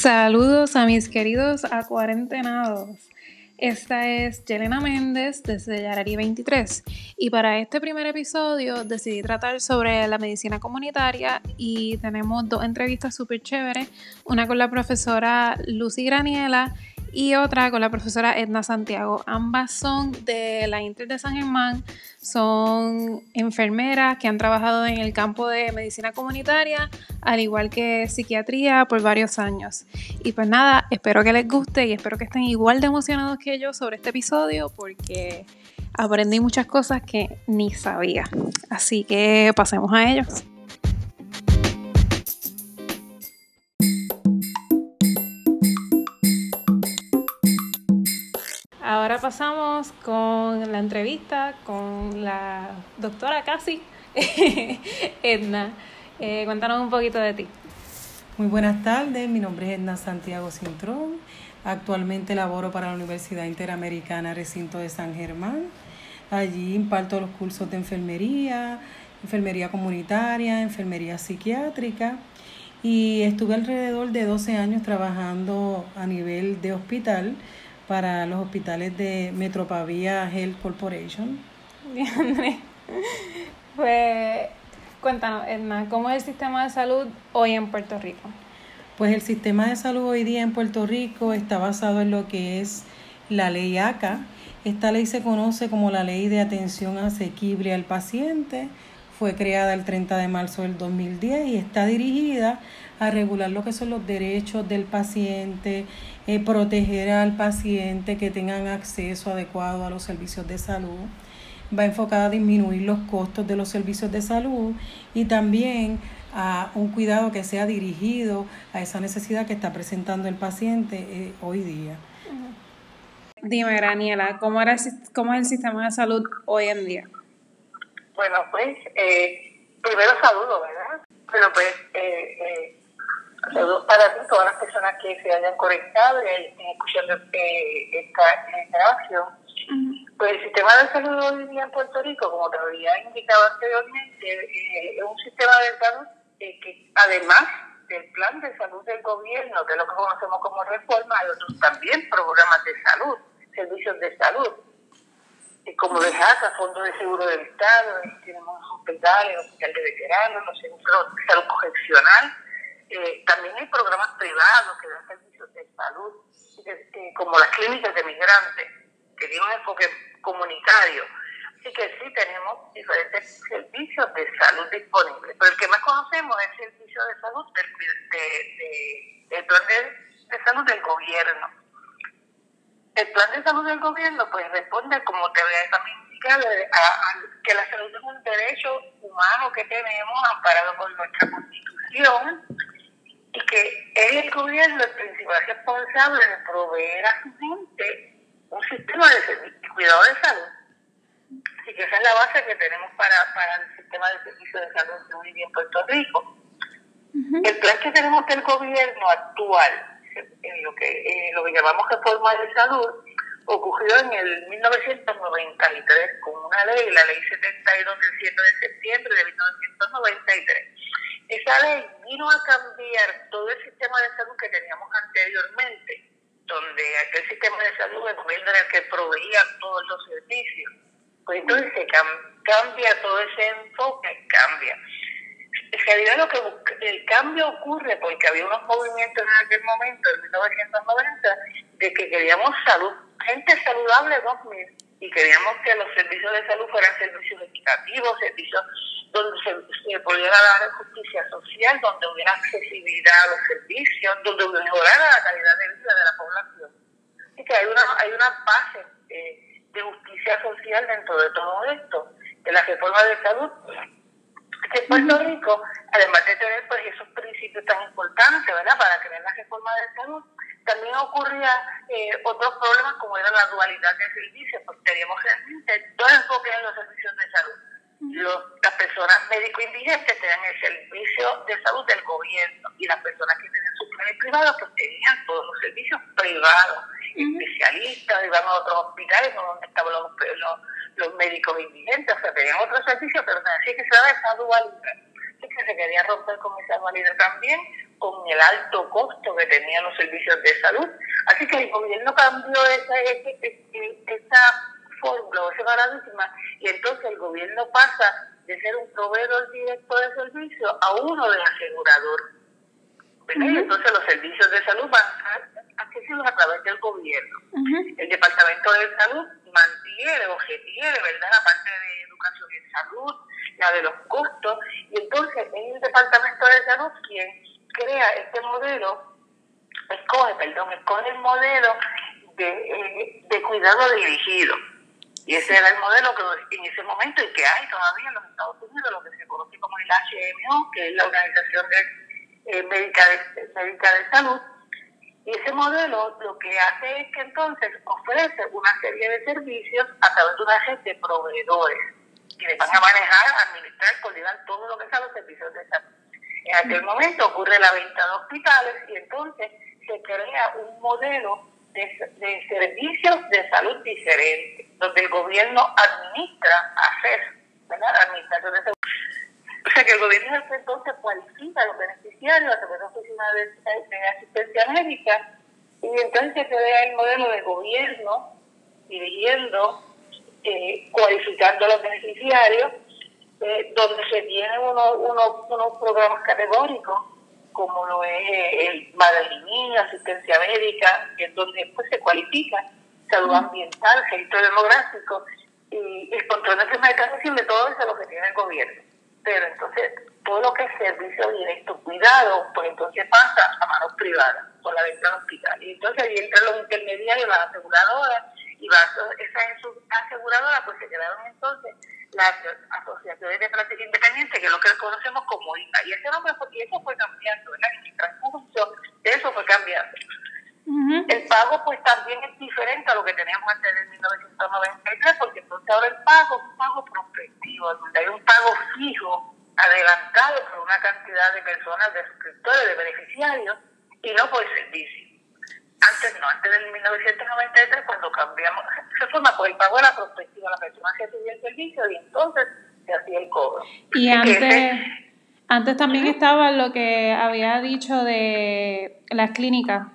Saludos a mis queridos acuarentenados. Esta es Yelena Méndez desde Yarari 23 y para este primer episodio decidí tratar sobre la medicina comunitaria y tenemos dos entrevistas súper chéveres, una con la profesora Lucy Graniela y otra con la profesora Edna Santiago. Ambas son de la Inter de San Germán, son enfermeras que han trabajado en el campo de medicina comunitaria, al igual que psiquiatría por varios años. Y pues nada, espero que les guste y espero que estén igual de emocionados que yo sobre este episodio porque aprendí muchas cosas que ni sabía. Así que pasemos a ellos. Ahora pasamos con la entrevista con la doctora casi, Edna. Eh, cuéntanos un poquito de ti. Muy buenas tardes, mi nombre es Edna Santiago Cintrón. Actualmente laboro para la Universidad Interamericana Recinto de San Germán. Allí imparto los cursos de enfermería, enfermería comunitaria, enfermería psiquiátrica y estuve alrededor de 12 años trabajando a nivel de hospital para los hospitales de Metropavia Health Corporation. Pues cuéntanos, Edna, ¿cómo es el sistema de salud hoy en Puerto Rico? Pues el sistema de salud hoy día en Puerto Rico está basado en lo que es la ley ACA. Esta ley se conoce como la Ley de Atención Asequible al Paciente. Fue creada el 30 de marzo del 2010 y está dirigida a regular lo que son los derechos del paciente, eh, proteger al paciente, que tengan acceso adecuado a los servicios de salud. Va enfocada a disminuir los costos de los servicios de salud y también a un cuidado que sea dirigido a esa necesidad que está presentando el paciente eh, hoy día. Dime, Daniela, ¿cómo, era, ¿cómo es el sistema de salud hoy en día? Bueno, pues eh, primero saludo, ¿verdad? Pero pues eh, Saludos para ti, todas las personas que se hayan conectado y escuchando eh, esta grabación. Pues el sistema de salud hoy día en Puerto Rico, como te había indicado anteriormente, eh, es un sistema de salud eh, que además del plan de salud del gobierno, que es lo que conocemos como reforma, hay otros también programas de salud, servicios de salud, como de JACA, Fondo de Seguro del Estado, tenemos hospitales, hospital de veteranos, los centros de salud correccional, eh, también hay programas privados que dan servicios de salud, como las clínicas de migrantes, que tienen un enfoque comunitario. Así que sí tenemos diferentes servicios de salud disponibles, pero el que más conocemos es el servicio de salud del, de, plan de, salud del gobierno. El plan de salud del gobierno pues responde, como te voy a también indicar, a, que la salud es un derecho humano que tenemos amparado por nuestra constitución y que es el gobierno el principal responsable de proveer a su gente un sistema de, cuidado de salud. Así que esa es la base que tenemos para, para el sistema de servicio de salud de en Puerto Rico. El plan que tenemos del gobierno actual, en lo que, eh, lo que llamamos reforma de salud, ocurrió en el 1993 con una ley, la ley 72 del 7 de septiembre de 1993 esa ley vino a cambiar todo el sistema de salud que teníamos anteriormente, donde aquel sistema de salud el gobierno era el que proveía todos los servicios. Pues entonces se cambia todo ese enfoque, cambia. En realidad lo que el cambio ocurre porque había unos movimientos en aquel momento, en 1990, de que queríamos salud, gente saludable 2000, y queríamos que los servicios de salud fueran servicios equitativos, servicios donde se, pudiera dar social, donde hubiera accesibilidad a los servicios, donde mejorara la calidad de vida de la población. Así que hay una, hay una base eh, de justicia social dentro de todo esto, de la reforma de salud. Que en Puerto Rico, además de tener pues esos principios tan importantes, ¿verdad?, para crear la reforma de salud, también ocurría eh, otros problemas como era la dualidad de servicios, porque teníamos realmente dos enfoques en los servicios de salud los, las personas médico indigentes tenían el servicio de salud del gobierno y las personas que tenían sus planes privados pues tenían todos los servicios privados, especialistas, iban a otros hospitales donde estaban los, los, médicos indigentes, o sea, tenían otros servicios, pero así que se daba esa dualidad. Así que se quería romper con esa dualidad también con el alto costo que tenían los servicios de salud. Así que el gobierno cambió esa, esa, fórmula ese paradigma y entonces el gobierno pasa de ser un proveedor directo de servicio a uno de asegurador. Entonces los servicios de salud van a ser accesibles a través del gobierno. El Departamento de Salud mantiene o ¿verdad? La parte de educación y salud, la de los costos, y entonces es el Departamento de Salud quien crea este modelo, escoge, perdón, escoge el modelo de, eh, de cuidado dirigido. Y ese era el modelo que en ese momento y que hay todavía en los Estados Unidos, lo que se conoce como el HMO, que es la Organización de, eh, Médica, de, Médica de Salud. Y ese modelo lo que hace es que entonces ofrece una serie de servicios a través de una red de proveedores que van a manejar, administrar, coordinar todo lo que son los servicios de salud. En aquel momento ocurre la venta de hospitales y entonces se crea un modelo de, servicios de salud diferente, donde el gobierno administra hacer, ¿verdad? Administración de. O sea que el gobierno entonces cualifica a los beneficiarios a través de la de, asistencia médica y entonces se crea el modelo de gobierno dirigiendo, eh, cualificando a los beneficiarios eh, donde se tienen unos, unos, programas categóricos, como lo es eh, el madre asistencia médica, en donde después se cualifica salud ambiental, registro demográfico y el control de enfermedades de todo eso es lo que tiene el gobierno. Pero entonces, todo lo que es servicio directo, cuidado, pues entonces pasa a manos privadas, por la venta del hospital. Y entonces ahí entran los intermediarios, las aseguradoras, y esas aseguradoras pues se quedaron entonces las asociaciones de práctica independiente, que es lo que conocemos como IPA. Y ese nombre y eso fue cambiando, ¿verdad? En transcurso de eso fue cambiando. El pago pues también es diferente a lo que teníamos antes del 1993, porque entonces ahora el pago es un pago prospectivo, donde hay un pago fijo, adelantado por una cantidad de personas, de suscriptores, de beneficiarios, y no por servicio. Antes no, antes del 1993, cuando cambiamos, se forma por el pago de la prospectiva, la persona que recibía el servicio y entonces se hacía el cobro. Y antes, antes también estaba lo que había dicho de las clínicas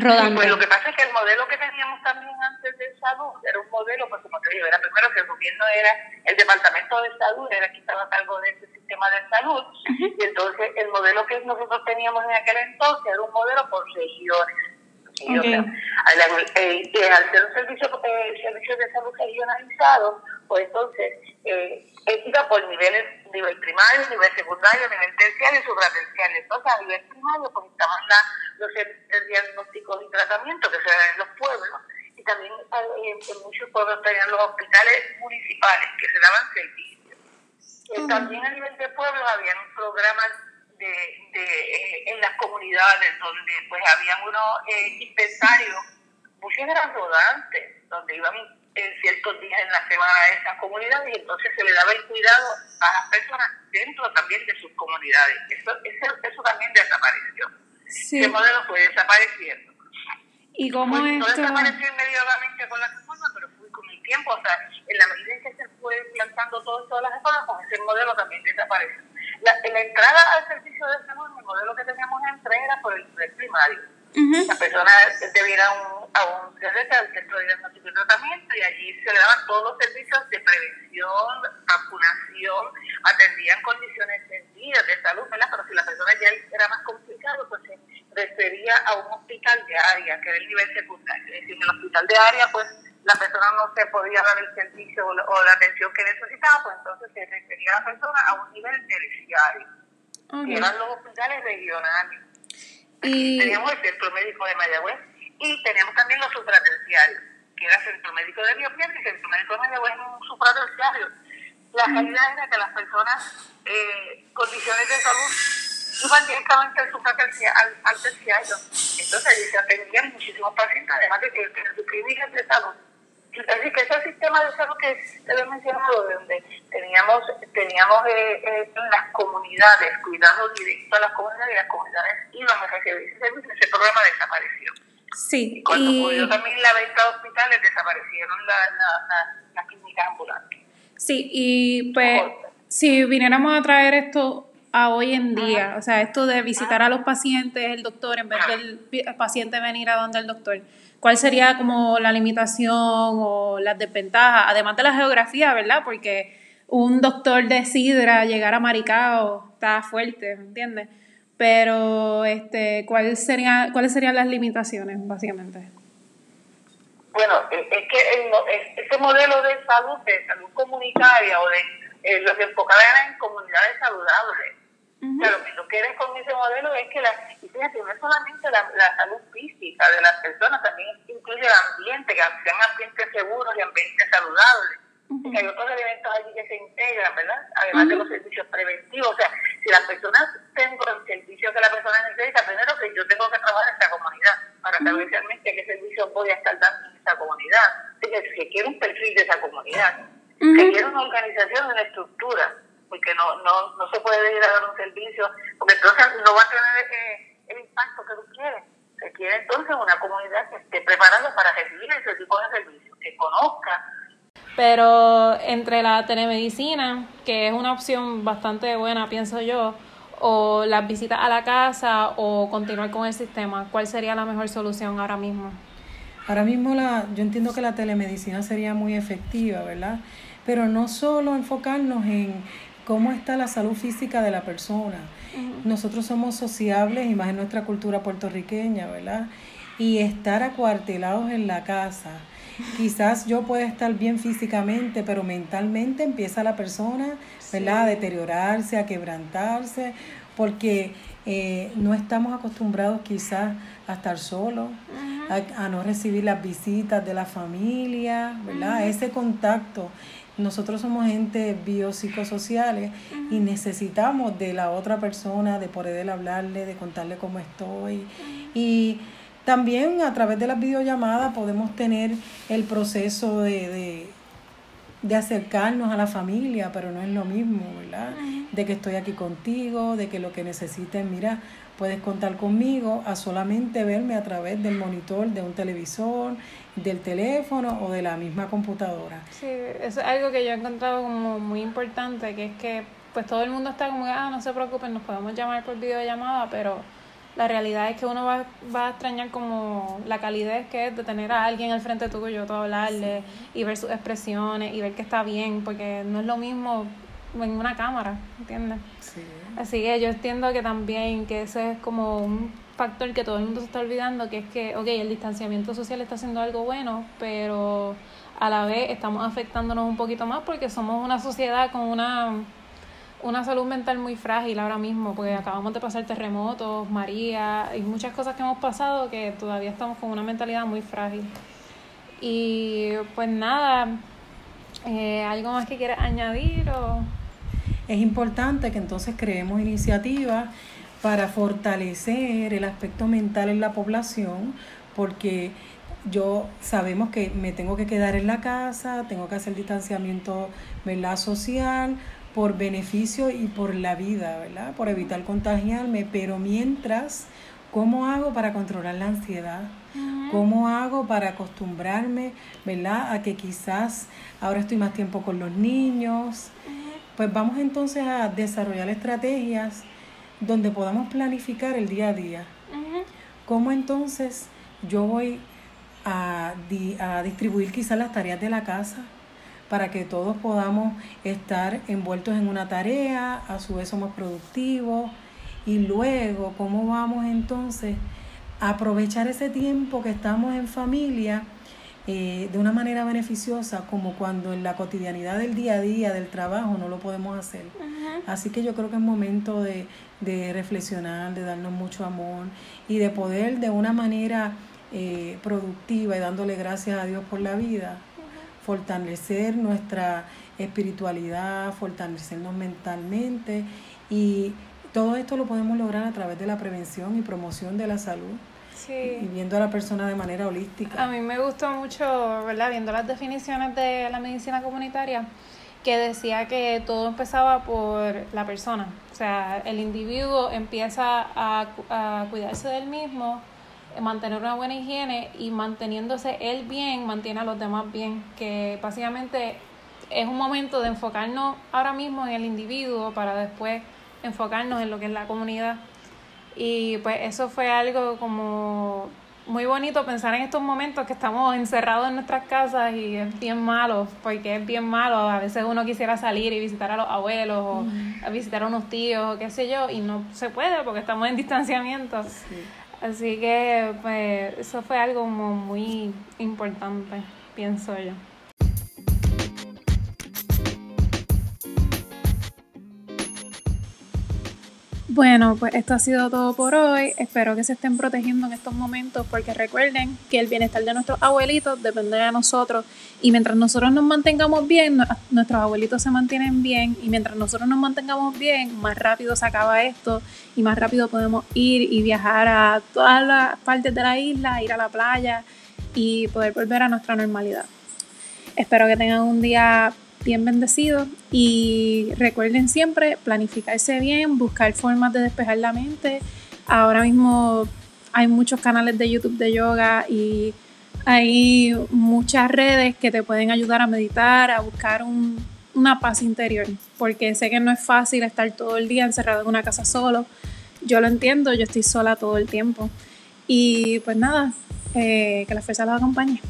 rodando. pues lo que pasa es que el modelo que teníamos también antes de salud era un modelo, pues como te digo, era primero que el gobierno era, el departamento de salud era quien estaba a cargo de ese sistema de salud, y entonces el modelo que nosotros teníamos en aquel entonces era un modelo por regiones Okay. al, eh, al ser un servicio, eh, servicio de salud regionalizado, pues entonces eh, iba por niveles, nivel primario, nivel secundario, nivel terciario y supraterciario. Entonces, a nivel primario, pues la, los diagnósticos y tratamientos que se dan en los pueblos, y también eh, en, muchos pueblos tenían los hospitales municipales que se daban servicios. Uh También a nivel de pueblos habían programas de, de eh, en las comunidades donde pues habían unos eh, dispensarios, muchos eran rodantes, donde iban en ciertos días en la semana a esas comunidades y entonces se le daba el cuidado a las personas dentro también de sus comunidades. Eso, eso, eso también desapareció. Sí. Ese modelo fue desapareciendo. ¿Y cómo pues, esto? No desapareció inmediatamente con la reforma, pero fue con el tiempo, o sea, en la medida en que se fue implantando todo, todas las reformas, pues ese modelo también desapareció. La, la entrada al servicio de salud, el modelo que teníamos entre era por el nivel primario. La persona debiera a un CDT, al Centro de Diagnóstico y Tratamiento, y allí se le daban todos los servicios de prevención, vacunación, atendían condiciones sencillas de salud, ¿verdad? Pero si la persona ya era más complicado, pues se refería a un hospital de área, que era el nivel secundario. Es decir, en el hospital de área, pues la persona no se podía dar el servicio o la, atención que necesitaba, pues entonces se refería a la persona a un nivel terciario, que eran los hospitales regionales. Y... Teníamos el Centro Médico de Mayagüez y teníamos también los supraterciarios, que era el Centro Médico de Río Piedra y el Centro Médico de Mayagüez es un supraterciario. La realidad era que las personas, eh, condiciones de salud, iban directamente al supraterciario, al, terciario. Entonces allí se atendían muchísimos pacientes, además de que en sus clínicas de salud Así que ese sistema de salud que te he mencionado, donde teníamos, teníamos eh, eh, las comunidades, cuidado directo a las comunidades, y las comunidades iban a recibir ese servicio, ese programa desapareció. Sí. Y cuando ocurrió también la venta de hospitales, desaparecieron las la, la, clínicas ambulantes. Sí, y pues si viniéramos a traer esto a hoy en día? O sea, esto de visitar a los pacientes, el doctor, en vez del paciente venir a donde el doctor. ¿Cuál sería como la limitación o las desventajas? Además de la geografía, ¿verdad? Porque un doctor de Sidra llegar a Maricao está fuerte, ¿me entiendes? Pero, este, ¿cuál sería, ¿cuáles serían las limitaciones, básicamente? Bueno, es que ese modelo de salud, de salud comunitaria o de eh, lo que en comunidades saludables, pero lo que tú quieres con ese modelo es que la, y fíjate, no es solamente la, la, salud física de las personas, también incluye el ambiente, que sean ambientes seguros y ambientes saludables. Que hay otros elementos allí que se integran, ¿verdad? Además de los servicios preventivos. O sea, si las personas tengo el servicio que la persona necesita, primero que yo tengo que trabajar en esa comunidad para saber realmente qué servicio voy a estar dando en esa comunidad. Así que, quiero un perfil de esa comunidad, que quiero una organización, una estructura porque no, no, no se puede ir a dar un servicio, porque entonces no va a tener eh, el impacto que tú quieres. Se quiere entonces una comunidad que esté preparada para recibir ese tipo de servicio, que conozca. Pero entre la telemedicina, que es una opción bastante buena, pienso yo, o las visitas a la casa o continuar con el sistema, ¿cuál sería la mejor solución ahora mismo? Ahora mismo la, yo entiendo que la telemedicina sería muy efectiva, ¿verdad? Pero no solo enfocarnos en, cómo está la salud física de la persona. Nosotros somos sociables y más en nuestra cultura puertorriqueña, ¿verdad? Y estar acuartelados en la casa. Quizás yo pueda estar bien físicamente, pero mentalmente empieza la persona, ¿verdad? A deteriorarse, a quebrantarse, porque eh, no estamos acostumbrados quizás a estar solos, a, no recibir las visitas de la familia, ¿verdad? Ese contacto. Nosotros somos gente biopsicosociales y necesitamos de la otra persona, de poder hablarle, de contarle cómo estoy. Y también a través de las videollamadas podemos tener el proceso de, de, acercarnos a la familia, pero no es lo mismo, ¿verdad? De que estoy aquí contigo, de que lo que necesiten, mira, puedes contar conmigo a solamente verme a través del monitor de un televisor, del teléfono o de la misma computadora. Sí, eso es algo que yo he encontrado como muy importante, que es que pues todo el mundo está como, ah, no se preocupen, nos podemos llamar por videollamada, pero la realidad es que uno va, va a extrañar como la calidez que es de tener a alguien al frente tuyo, todo hablarle y ver sus expresiones y ver que está bien, porque no es lo mismo en una cámara, ¿entiendes? Sí. Así que yo entiendo que también que ese es como un factor que todo el mundo se está olvidando, que es que, ok, el distanciamiento social está haciendo algo bueno, pero a la vez estamos afectándonos un poquito más porque somos una sociedad con una, una salud mental muy frágil ahora mismo, porque acabamos de pasar terremotos, María, y muchas cosas que hemos pasado que todavía estamos con una mentalidad muy frágil. Y pues nada, eh, ¿algo más que quieras añadir? O? Es importante que entonces creemos iniciativas para fortalecer el aspecto mental en la población, porque yo sabemos que me tengo que quedar en la casa, tengo que hacer distanciamiento ¿verdad? social por beneficio y por la vida, ¿verdad? Por evitar contagiarme, pero mientras, ¿cómo hago para controlar la ansiedad? ¿Cómo hago para acostumbrarme, ¿verdad? A que quizás ahora estoy más tiempo con los niños. Pues vamos entonces a desarrollar estrategias donde podamos planificar el día a día. ¿Cómo entonces yo voy a, a distribuir quizás las tareas de la casa? Para que todos podamos estar envueltos en una tarea, a su vez somos productivos. Y luego cómo vamos entonces a aprovechar ese tiempo que estamos en familia eh, de una manera beneficiosa como cuando en la cotidianidad del día a día del trabajo no lo podemos hacer. Así que yo creo que es momento de, de, reflexionar, de darnos mucho amor y de poder de una manera eh, productiva y dándole gracias a Dios por la vida, fortalecer nuestra espiritualidad, fortalecernos mentalmente y todo esto lo podemos lograr a través de la prevención y promoción de la salud y viendo a la persona de manera holística. A mí me gustó mucho, ¿verdad? Viendo las definiciones de la medicina comunitaria, que decía que todo empezaba por la persona. O sea, el individuo empieza a, a cuidarse del mismo, mantener una buena higiene y manteniéndose él bien, mantiene a los demás bien. Que básicamente es un momento de enfocarnos ahora mismo en el individuo para después enfocarnos en lo que es la comunidad. Y pues eso fue algo como muy bonito pensar en estos momentos que estamos encerrados en nuestras casas y es bien malo, porque es bien malo. A veces uno quisiera salir y visitar a los abuelos o a visitar a unos tíos o qué sé yo, y no se puede porque estamos en distanciamiento. Así que pues eso fue algo muy importante, pienso yo. Bueno, pues esto ha sido todo por hoy. Espero que se estén protegiendo en estos momentos porque recuerden que el bienestar de nuestros abuelitos depende de nosotros y mientras nosotros nos mantengamos bien, nuestros abuelitos se mantienen bien y mientras nosotros nos mantengamos bien, más rápido se acaba esto y más rápido podemos ir y viajar a todas las partes de la isla, ir a la playa y poder volver a nuestra normalidad. Espero que tengan un día bien bendecidos y recuerden siempre planificarse bien, buscar formas de despejar la mente. Ahora mismo hay muchos canales de YouTube de yoga y hay muchas redes que te pueden ayudar a meditar, a buscar una paz interior, porque sé que no es fácil estar todo el día encerrado en una casa solo. Yo lo entiendo, yo estoy sola todo el tiempo. Y pues nada, eh, que la fuerza los acompañe.